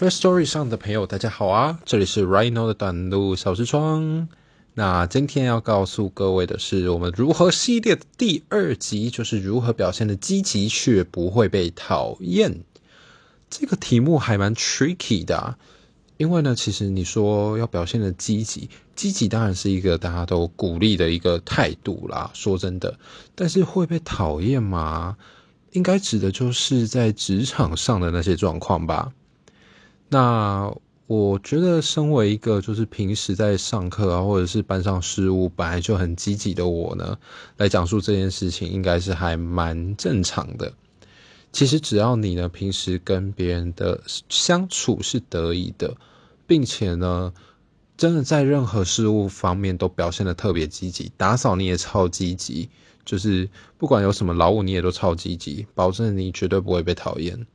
First Story 上的朋友，大家好啊！这里是 Rhino 的短路小时窗。那今天要告诉各位的是，我们如何系列第二集，就是如何表现的积极却不会被讨厌。这个题目还蛮 tricky 的，因为呢，其实你说要表现的积极，积极当然是一个大家都鼓励的一个态度啦。说真的，但是会被讨厌吗？应该指的就是在职场上的那些状况吧。那我觉得，身为一个就是平时在上课啊，或者是班上事务本来就很积极的我呢，来讲述这件事情，应该是还蛮正常的。其实只要你呢平时跟别人的相处是得宜的，并且呢，真的在任何事物方面都表现得特别积极，打扫你也超积极，就是不管有什么劳务你也都超积极，保证你绝对不会被讨厌。